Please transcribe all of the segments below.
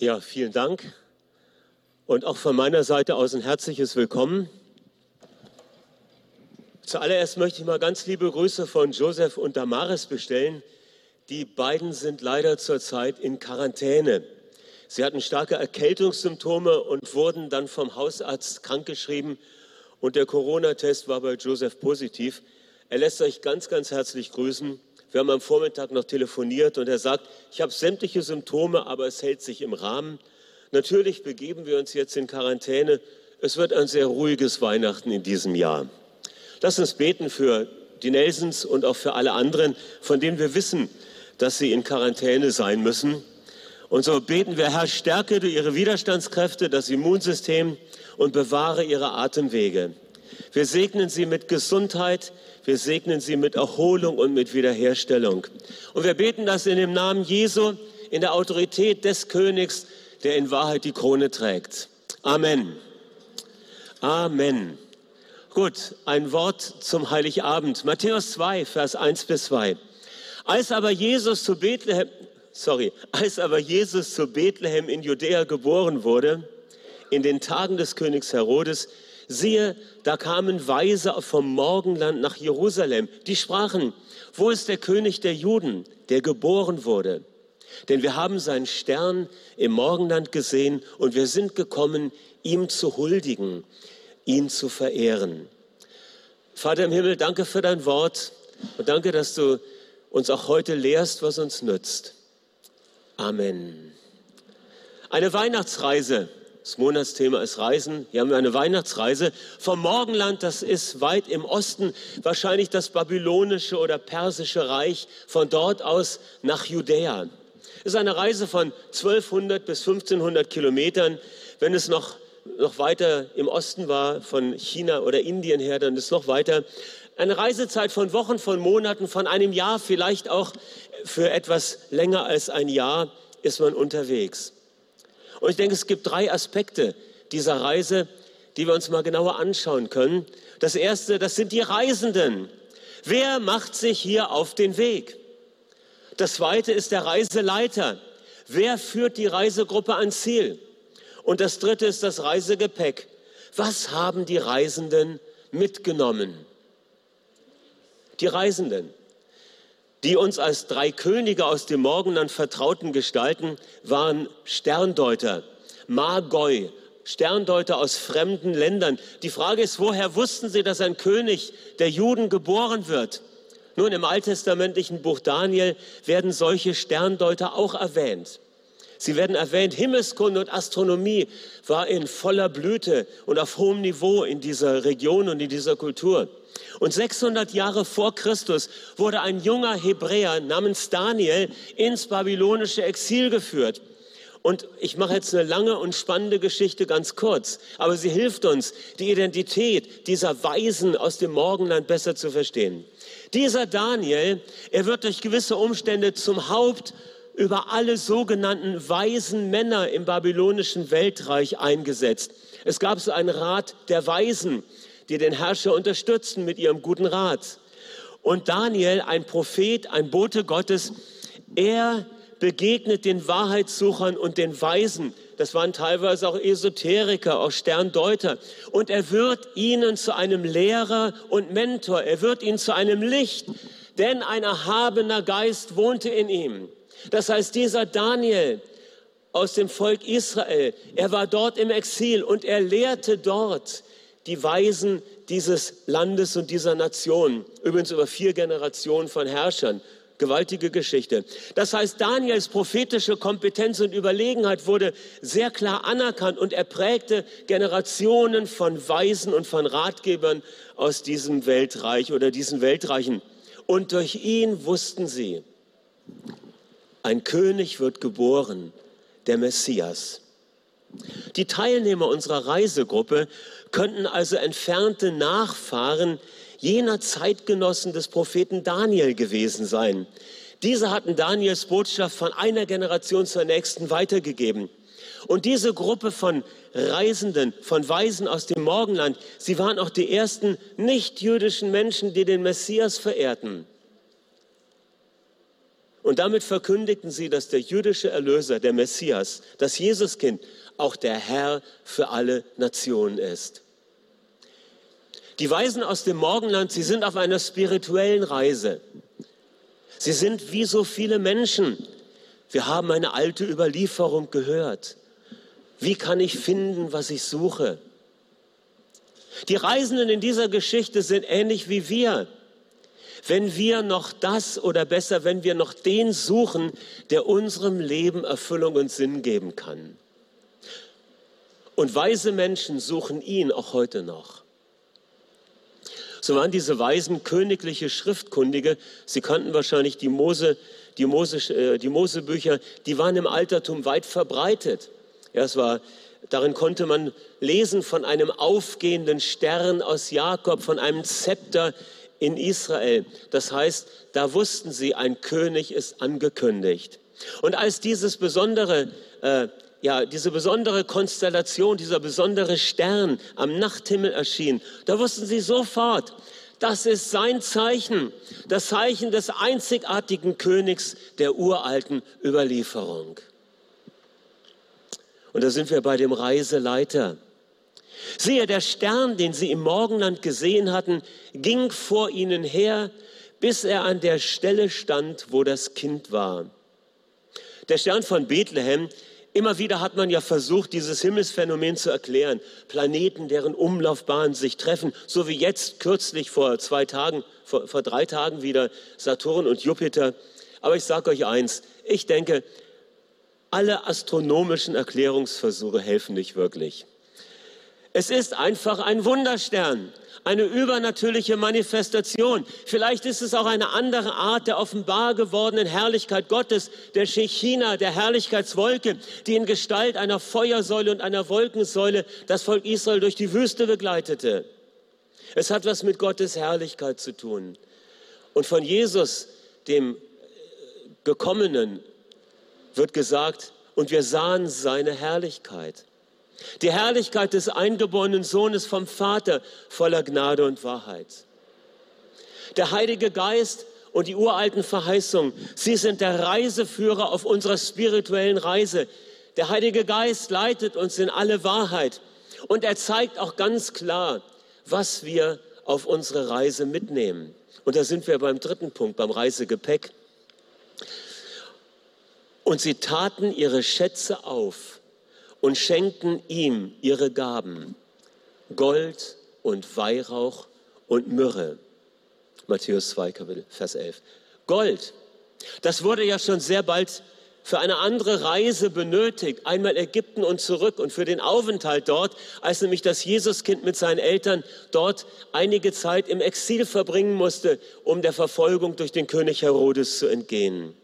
Ja, vielen Dank. Und auch von meiner Seite aus ein herzliches Willkommen. Zuallererst möchte ich mal ganz liebe Grüße von Josef und Damaris bestellen. Die beiden sind leider zurzeit in Quarantäne. Sie hatten starke Erkältungssymptome und wurden dann vom Hausarzt krankgeschrieben. Und der Corona-Test war bei Josef positiv. Er lässt euch ganz, ganz herzlich grüßen. Wir haben am Vormittag noch telefoniert und er sagt, ich habe sämtliche Symptome, aber es hält sich im Rahmen. Natürlich begeben wir uns jetzt in Quarantäne. Es wird ein sehr ruhiges Weihnachten in diesem Jahr. Lass uns beten für die Nelsons und auch für alle anderen, von denen wir wissen, dass sie in Quarantäne sein müssen. Und so beten wir, Herr, stärke du ihre Widerstandskräfte, das Immunsystem und bewahre ihre Atemwege. Wir segnen sie mit Gesundheit, wir segnen sie mit Erholung und mit Wiederherstellung. Und wir beten das in dem Namen Jesu, in der Autorität des Königs, der in Wahrheit die Krone trägt. Amen. Amen. Gut, ein Wort zum Heiligabend. Matthäus 2, Vers 1 bis 2. Als aber Jesus zu Bethlehem, sorry, als aber Jesus zu Bethlehem in Judäa geboren wurde, in den Tagen des Königs Herodes, siehe, da kamen Weise vom Morgenland nach Jerusalem, die sprachen, wo ist der König der Juden, der geboren wurde? Denn wir haben seinen Stern im Morgenland gesehen und wir sind gekommen, ihm zu huldigen ihn zu verehren. Vater im Himmel, danke für dein Wort und danke, dass du uns auch heute lehrst, was uns nützt. Amen. Eine Weihnachtsreise. Das Monatsthema ist Reisen. Hier haben wir eine Weihnachtsreise vom Morgenland, das ist weit im Osten, wahrscheinlich das babylonische oder persische Reich, von dort aus nach Judäa. Es ist eine Reise von 1200 bis 1500 Kilometern. Wenn es noch noch weiter im Osten war, von China oder Indien her, dann ist noch weiter. Eine Reisezeit von Wochen, von Monaten, von einem Jahr, vielleicht auch für etwas länger als ein Jahr ist man unterwegs. Und ich denke, es gibt drei Aspekte dieser Reise, die wir uns mal genauer anschauen können. Das erste, das sind die Reisenden. Wer macht sich hier auf den Weg? Das zweite ist der Reiseleiter. Wer führt die Reisegruppe ans Ziel? Und das dritte ist das Reisegepäck. Was haben die Reisenden mitgenommen? Die Reisenden, die uns als drei Könige aus dem Morgenland vertrauten gestalten, waren Sterndeuter, Magoi, Sterndeuter aus fremden Ländern. Die Frage ist, woher wussten sie, dass ein König der Juden geboren wird? Nun, im alttestamentlichen Buch Daniel werden solche Sterndeuter auch erwähnt. Sie werden erwähnt, Himmelskunde und Astronomie war in voller Blüte und auf hohem Niveau in dieser Region und in dieser Kultur. Und 600 Jahre vor Christus wurde ein junger Hebräer namens Daniel ins babylonische Exil geführt. Und ich mache jetzt eine lange und spannende Geschichte ganz kurz, aber sie hilft uns, die Identität dieser Weisen aus dem Morgenland besser zu verstehen. Dieser Daniel, er wird durch gewisse Umstände zum Haupt über alle sogenannten weisen Männer im babylonischen Weltreich eingesetzt. Es gab so einen Rat der Weisen, die den Herrscher unterstützten mit ihrem guten Rat. Und Daniel, ein Prophet, ein Bote Gottes, er begegnet den Wahrheitssuchern und den Weisen. Das waren teilweise auch Esoteriker, auch Sterndeuter. Und er wird ihnen zu einem Lehrer und Mentor. Er wird ihnen zu einem Licht, denn ein erhabener Geist wohnte in ihm. Das heißt, dieser Daniel aus dem Volk Israel, er war dort im Exil und er lehrte dort die Weisen dieses Landes und dieser Nation. Übrigens über vier Generationen von Herrschern. Gewaltige Geschichte. Das heißt, Daniels prophetische Kompetenz und Überlegenheit wurde sehr klar anerkannt und er prägte Generationen von Weisen und von Ratgebern aus diesem Weltreich oder diesen Weltreichen. Und durch ihn wussten sie, ein König wird geboren, der Messias. Die Teilnehmer unserer Reisegruppe könnten also entfernte Nachfahren jener Zeitgenossen des Propheten Daniel gewesen sein. Diese hatten Daniels Botschaft von einer Generation zur nächsten weitergegeben. Und diese Gruppe von Reisenden, von Weisen aus dem Morgenland, sie waren auch die ersten nicht-jüdischen Menschen, die den Messias verehrten. Und damit verkündigten sie, dass der jüdische Erlöser, der Messias, das Jesuskind, auch der Herr für alle Nationen ist. Die Weisen aus dem Morgenland, sie sind auf einer spirituellen Reise. Sie sind wie so viele Menschen. Wir haben eine alte Überlieferung gehört. Wie kann ich finden, was ich suche? Die Reisenden in dieser Geschichte sind ähnlich wie wir. Wenn wir noch das oder besser, wenn wir noch den suchen, der unserem Leben Erfüllung und Sinn geben kann. Und weise Menschen suchen ihn auch heute noch. So waren diese Weisen königliche Schriftkundige. Sie kannten wahrscheinlich die Mose, die Mose, äh, die Mosebücher. Die waren im Altertum weit verbreitet. Ja, es war, darin konnte man lesen von einem aufgehenden Stern aus Jakob, von einem Zepter in Israel. Das heißt, da wussten sie, ein König ist angekündigt. Und als dieses besondere äh, ja, diese besondere Konstellation, dieser besondere Stern am Nachthimmel erschien, da wussten sie sofort, das ist sein Zeichen, das Zeichen des einzigartigen Königs der uralten Überlieferung. Und da sind wir bei dem Reiseleiter. Siehe, der Stern, den sie im Morgenland gesehen hatten, ging vor ihnen her, bis er an der Stelle stand, wo das Kind war. Der Stern von Bethlehem Immer wieder hat man ja versucht, dieses Himmelsphänomen zu erklären. Planeten, deren Umlaufbahnen sich treffen, so wie jetzt kürzlich vor zwei Tagen, vor, vor drei Tagen wieder Saturn und Jupiter. Aber ich sage euch eins, ich denke, alle astronomischen Erklärungsversuche helfen nicht wirklich. Es ist einfach ein Wunderstern eine übernatürliche Manifestation. Vielleicht ist es auch eine andere Art der offenbar gewordenen Herrlichkeit Gottes, der Shechina, der Herrlichkeitswolke, die in Gestalt einer Feuersäule und einer Wolkensäule das Volk Israel durch die Wüste begleitete. Es hat was mit Gottes Herrlichkeit zu tun. Und von Jesus, dem Gekommenen, wird gesagt, und wir sahen seine Herrlichkeit. Die Herrlichkeit des eingeborenen Sohnes vom Vater voller Gnade und Wahrheit. Der Heilige Geist und die uralten Verheißungen, sie sind der Reiseführer auf unserer spirituellen Reise. Der Heilige Geist leitet uns in alle Wahrheit und er zeigt auch ganz klar, was wir auf unsere Reise mitnehmen. Und da sind wir beim dritten Punkt, beim Reisegepäck. Und sie taten ihre Schätze auf und schenkten ihm ihre Gaben, Gold und Weihrauch und Myrrhe. Matthäus 2, Kapitel, Vers 11. Gold, das wurde ja schon sehr bald für eine andere Reise benötigt, einmal Ägypten und zurück und für den Aufenthalt dort, als nämlich das Jesuskind mit seinen Eltern dort einige Zeit im Exil verbringen musste, um der Verfolgung durch den König Herodes zu entgehen.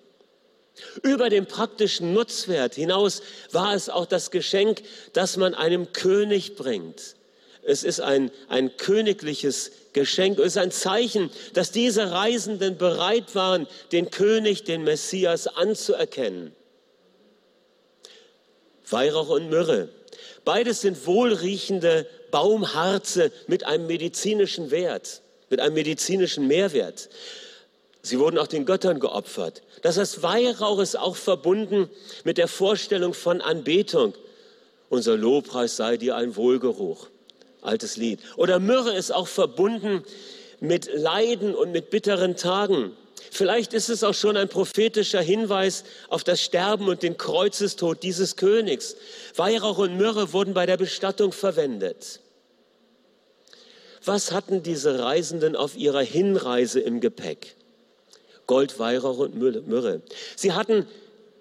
Über den praktischen Nutzwert hinaus war es auch das Geschenk, das man einem König bringt. Es ist ein, ein königliches Geschenk. Es ist ein Zeichen, dass diese Reisenden bereit waren, den König, den Messias anzuerkennen. Weihrauch und Myrrhe. Beides sind wohlriechende Baumharze mit einem medizinischen Wert, mit einem medizinischen Mehrwert. Sie wurden auch den Göttern geopfert. Das heißt, Weihrauch ist auch verbunden mit der Vorstellung von Anbetung. Unser Lobpreis sei dir ein Wohlgeruch. Altes Lied. Oder Myrrhe ist auch verbunden mit Leiden und mit bitteren Tagen. Vielleicht ist es auch schon ein prophetischer Hinweis auf das Sterben und den Kreuzestod dieses Königs. Weihrauch und Myrrhe wurden bei der Bestattung verwendet. Was hatten diese Reisenden auf ihrer Hinreise im Gepäck? Gold, Weihrauch und Myrrhe. Sie hatten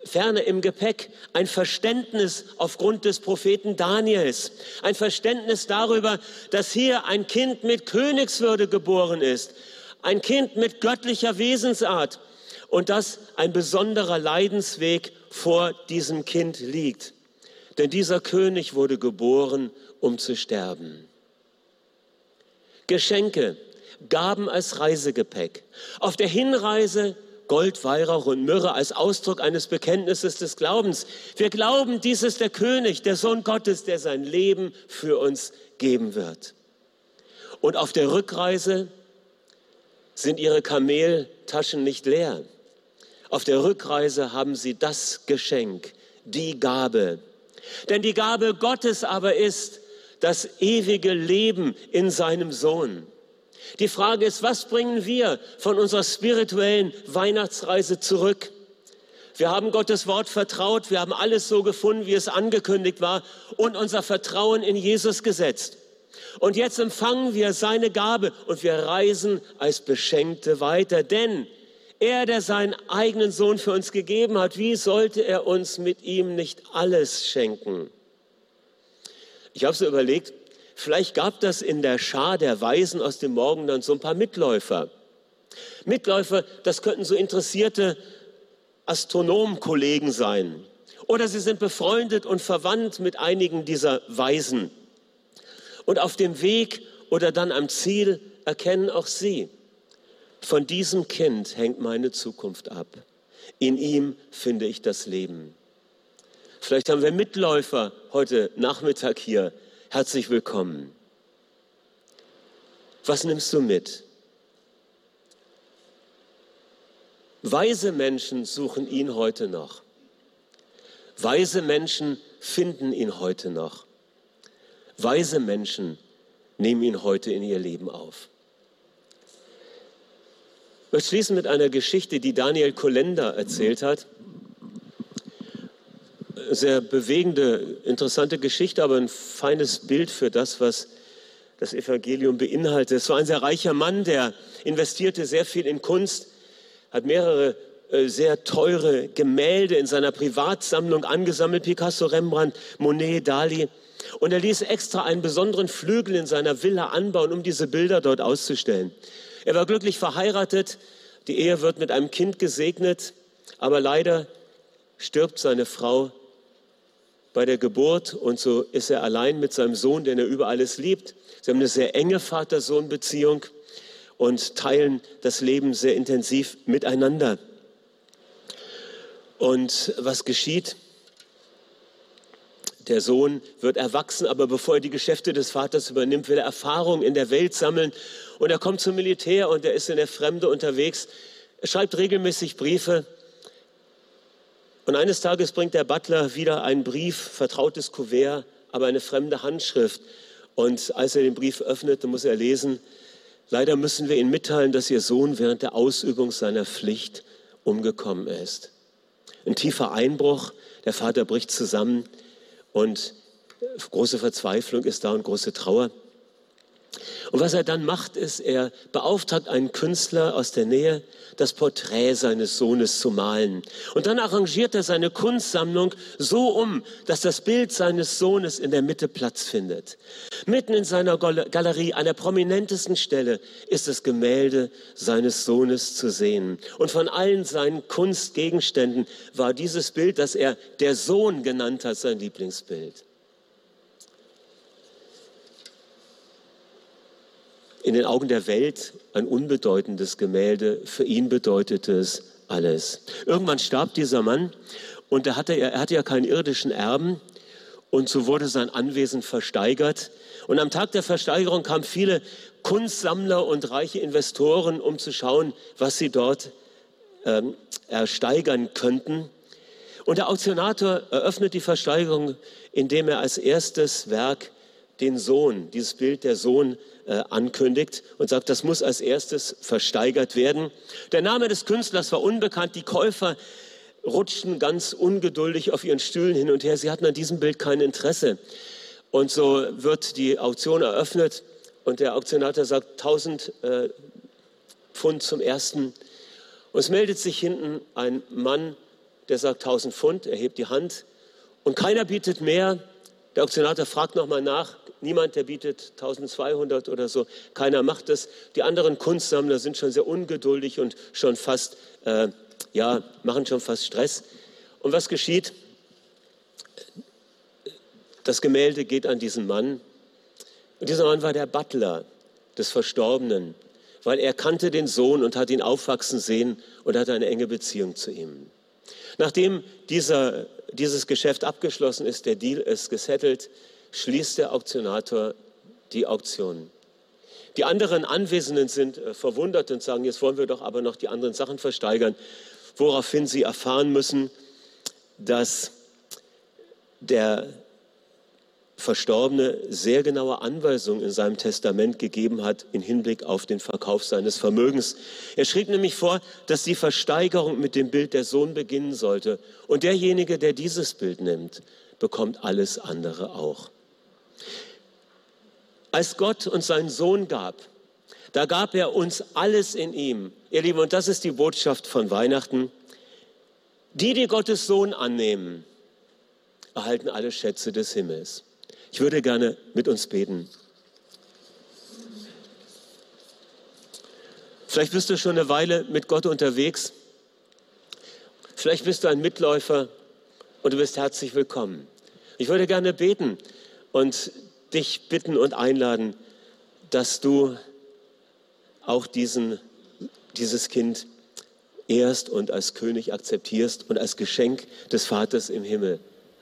ferner im Gepäck ein Verständnis aufgrund des Propheten Daniels, ein Verständnis darüber, dass hier ein Kind mit Königswürde geboren ist, ein Kind mit göttlicher Wesensart und dass ein besonderer Leidensweg vor diesem Kind liegt. Denn dieser König wurde geboren, um zu sterben. Geschenke, Gaben als Reisegepäck. Auf der Hinreise Gold, Weihrauch und Myrrhe als Ausdruck eines Bekenntnisses des Glaubens. Wir glauben, dies ist der König, der Sohn Gottes, der sein Leben für uns geben wird. Und auf der Rückreise sind ihre Kameltaschen nicht leer. Auf der Rückreise haben sie das Geschenk, die Gabe. Denn die Gabe Gottes aber ist das ewige Leben in seinem Sohn. Die Frage ist, was bringen wir von unserer spirituellen Weihnachtsreise zurück? Wir haben Gottes Wort vertraut, wir haben alles so gefunden, wie es angekündigt war und unser Vertrauen in Jesus gesetzt. Und jetzt empfangen wir seine Gabe und wir reisen als Beschenkte weiter, denn er, der seinen eigenen Sohn für uns gegeben hat, wie sollte er uns mit ihm nicht alles schenken? Ich habe so überlegt, vielleicht gab das in der Schar der Weisen aus dem Morgen dann so ein paar Mitläufer. Mitläufer, das könnten so interessierte Astronomenkollegen sein. Oder sie sind befreundet und verwandt mit einigen dieser Weisen. Und auf dem Weg oder dann am Ziel erkennen auch sie, von diesem Kind hängt meine Zukunft ab. In ihm finde ich das Leben. Vielleicht haben wir Mitläufer heute Nachmittag hier. Herzlich willkommen. Was nimmst du mit? Weise Menschen suchen ihn heute noch. Weise Menschen finden ihn heute noch. Weise Menschen nehmen ihn heute in ihr Leben auf. Möchte schließen mit einer Geschichte, die Daniel Kolender erzählt hat. Sehr bewegende, interessante Geschichte, aber ein feines Bild für das, was das Evangelium beinhaltet. Es war ein sehr reicher Mann, der investierte sehr viel in Kunst, hat mehrere äh, sehr teure Gemälde in seiner Privatsammlung angesammelt, Picasso, Rembrandt, Monet, Dali. Und er ließ extra einen besonderen Flügel in seiner Villa anbauen, um diese Bilder dort auszustellen. Er war glücklich verheiratet, die Ehe wird mit einem Kind gesegnet, aber leider stirbt seine Frau bei der Geburt und so ist er allein mit seinem Sohn, den er über alles liebt. Sie haben eine sehr enge Vater-Sohn-Beziehung und teilen das Leben sehr intensiv miteinander. Und was geschieht? Der Sohn wird erwachsen, aber bevor er die Geschäfte des Vaters übernimmt, will er Erfahrung in der Welt sammeln. Und er kommt zum Militär und er ist in der Fremde unterwegs. Er schreibt regelmäßig Briefe. Und eines Tages bringt der Butler wieder einen Brief, vertrautes Kuvert, aber eine fremde Handschrift. Und als er den Brief öffnet, muss er lesen, leider müssen wir Ihnen mitteilen, dass Ihr Sohn während der Ausübung seiner Pflicht umgekommen ist. Ein tiefer Einbruch, der Vater bricht zusammen. Und große Verzweiflung ist da und große Trauer. Und was er dann macht, ist, er beauftragt einen Künstler aus der Nähe, das Porträt seines Sohnes zu malen. Und dann arrangiert er seine Kunstsammlung so um, dass das Bild seines Sohnes in der Mitte Platz findet. Mitten in seiner Galerie, an der prominentesten Stelle, ist das Gemälde seines Sohnes zu sehen. Und von allen seinen Kunstgegenständen war dieses Bild, das er der Sohn genannt hat, sein Lieblingsbild. In den Augen der Welt ein unbedeutendes Gemälde. Für ihn bedeutete es alles. Irgendwann starb dieser Mann und er hatte, er hatte ja keinen irdischen Erben und so wurde sein Anwesen versteigert. Und am Tag der Versteigerung kamen viele Kunstsammler und reiche Investoren, um zu schauen, was sie dort ähm, ersteigern könnten. Und der Auktionator eröffnet die Versteigerung, indem er als erstes Werk den Sohn, dieses Bild der Sohn äh, ankündigt und sagt, das muss als erstes versteigert werden. Der Name des Künstlers war unbekannt, die Käufer rutschten ganz ungeduldig auf ihren Stühlen hin und her. Sie hatten an diesem Bild kein Interesse. Und so wird die Auktion eröffnet und der Auktionator sagt 1000 äh, Pfund zum ersten. Und es meldet sich hinten ein Mann, der sagt 1000 Pfund, er hebt die Hand und keiner bietet mehr. Der Auktionator fragt nochmal nach, niemand, der bietet 1200 oder so, keiner macht das. Die anderen Kunstsammler sind schon sehr ungeduldig und schon fast, äh, ja, machen schon fast Stress. Und was geschieht? Das Gemälde geht an diesen Mann. Und dieser Mann war der Butler des Verstorbenen, weil er kannte den Sohn und hat ihn aufwachsen sehen und hatte eine enge Beziehung zu ihm. Nachdem dieser dieses Geschäft abgeschlossen ist, der Deal ist gesettelt, schließt der Auktionator die Auktion. Die anderen Anwesenden sind äh, verwundert und sagen, jetzt wollen wir doch aber noch die anderen Sachen versteigern. woraufhin sie erfahren müssen, dass der Verstorbene sehr genaue Anweisungen in seinem Testament gegeben hat im Hinblick auf den Verkauf seines Vermögens. Er schrieb nämlich vor, dass die Versteigerung mit dem Bild der Sohn beginnen sollte. Und derjenige, der dieses Bild nimmt, bekommt alles andere auch. Als Gott uns seinen Sohn gab, da gab er uns alles in ihm. Ihr Lieben, und das ist die Botschaft von Weihnachten. Die, die Gottes Sohn annehmen, erhalten alle Schätze des Himmels. Ich würde gerne mit uns beten. Vielleicht bist du schon eine Weile mit Gott unterwegs. Vielleicht bist du ein Mitläufer und du bist herzlich willkommen. Ich würde gerne beten und dich bitten und einladen, dass du auch diesen, dieses Kind ehrst und als König akzeptierst und als Geschenk des Vaters im Himmel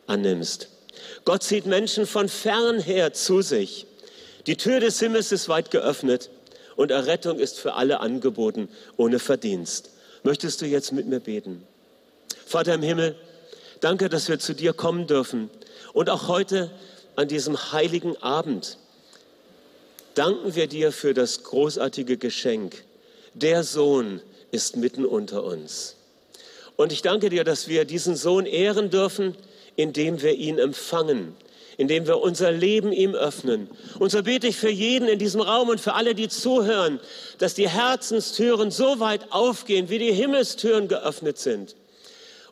annimmst. Gott zieht Menschen von fern her zu sich. Die Tür des Himmels ist weit geöffnet und Errettung ist für alle angeboten, ohne Verdienst. Möchtest du jetzt mit mir beten? Vater im Himmel, danke, dass wir zu dir kommen dürfen. Und auch heute an diesem heiligen Abend danken wir dir für das großartige Geschenk. Der Sohn ist mitten unter uns. Und ich danke dir, dass wir diesen Sohn ehren dürfen, indem wir ihn empfangen, indem wir unser Leben ihm öffnen. Und so bete ich für jeden in diesem Raum und für alle, die zuhören, dass die Herzenstüren so weit aufgehen, wie die Himmelstüren geöffnet sind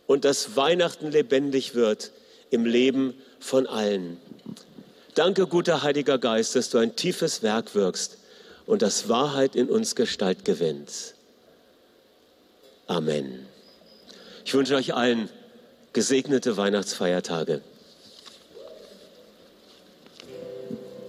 und dass Weihnachten lebendig wird im Leben von allen. Danke, guter Heiliger Geist, dass du ein tiefes Werk wirkst und dass Wahrheit in uns Gestalt gewinnt. Amen. Ich wünsche euch allen gesegnete Weihnachtsfeiertage.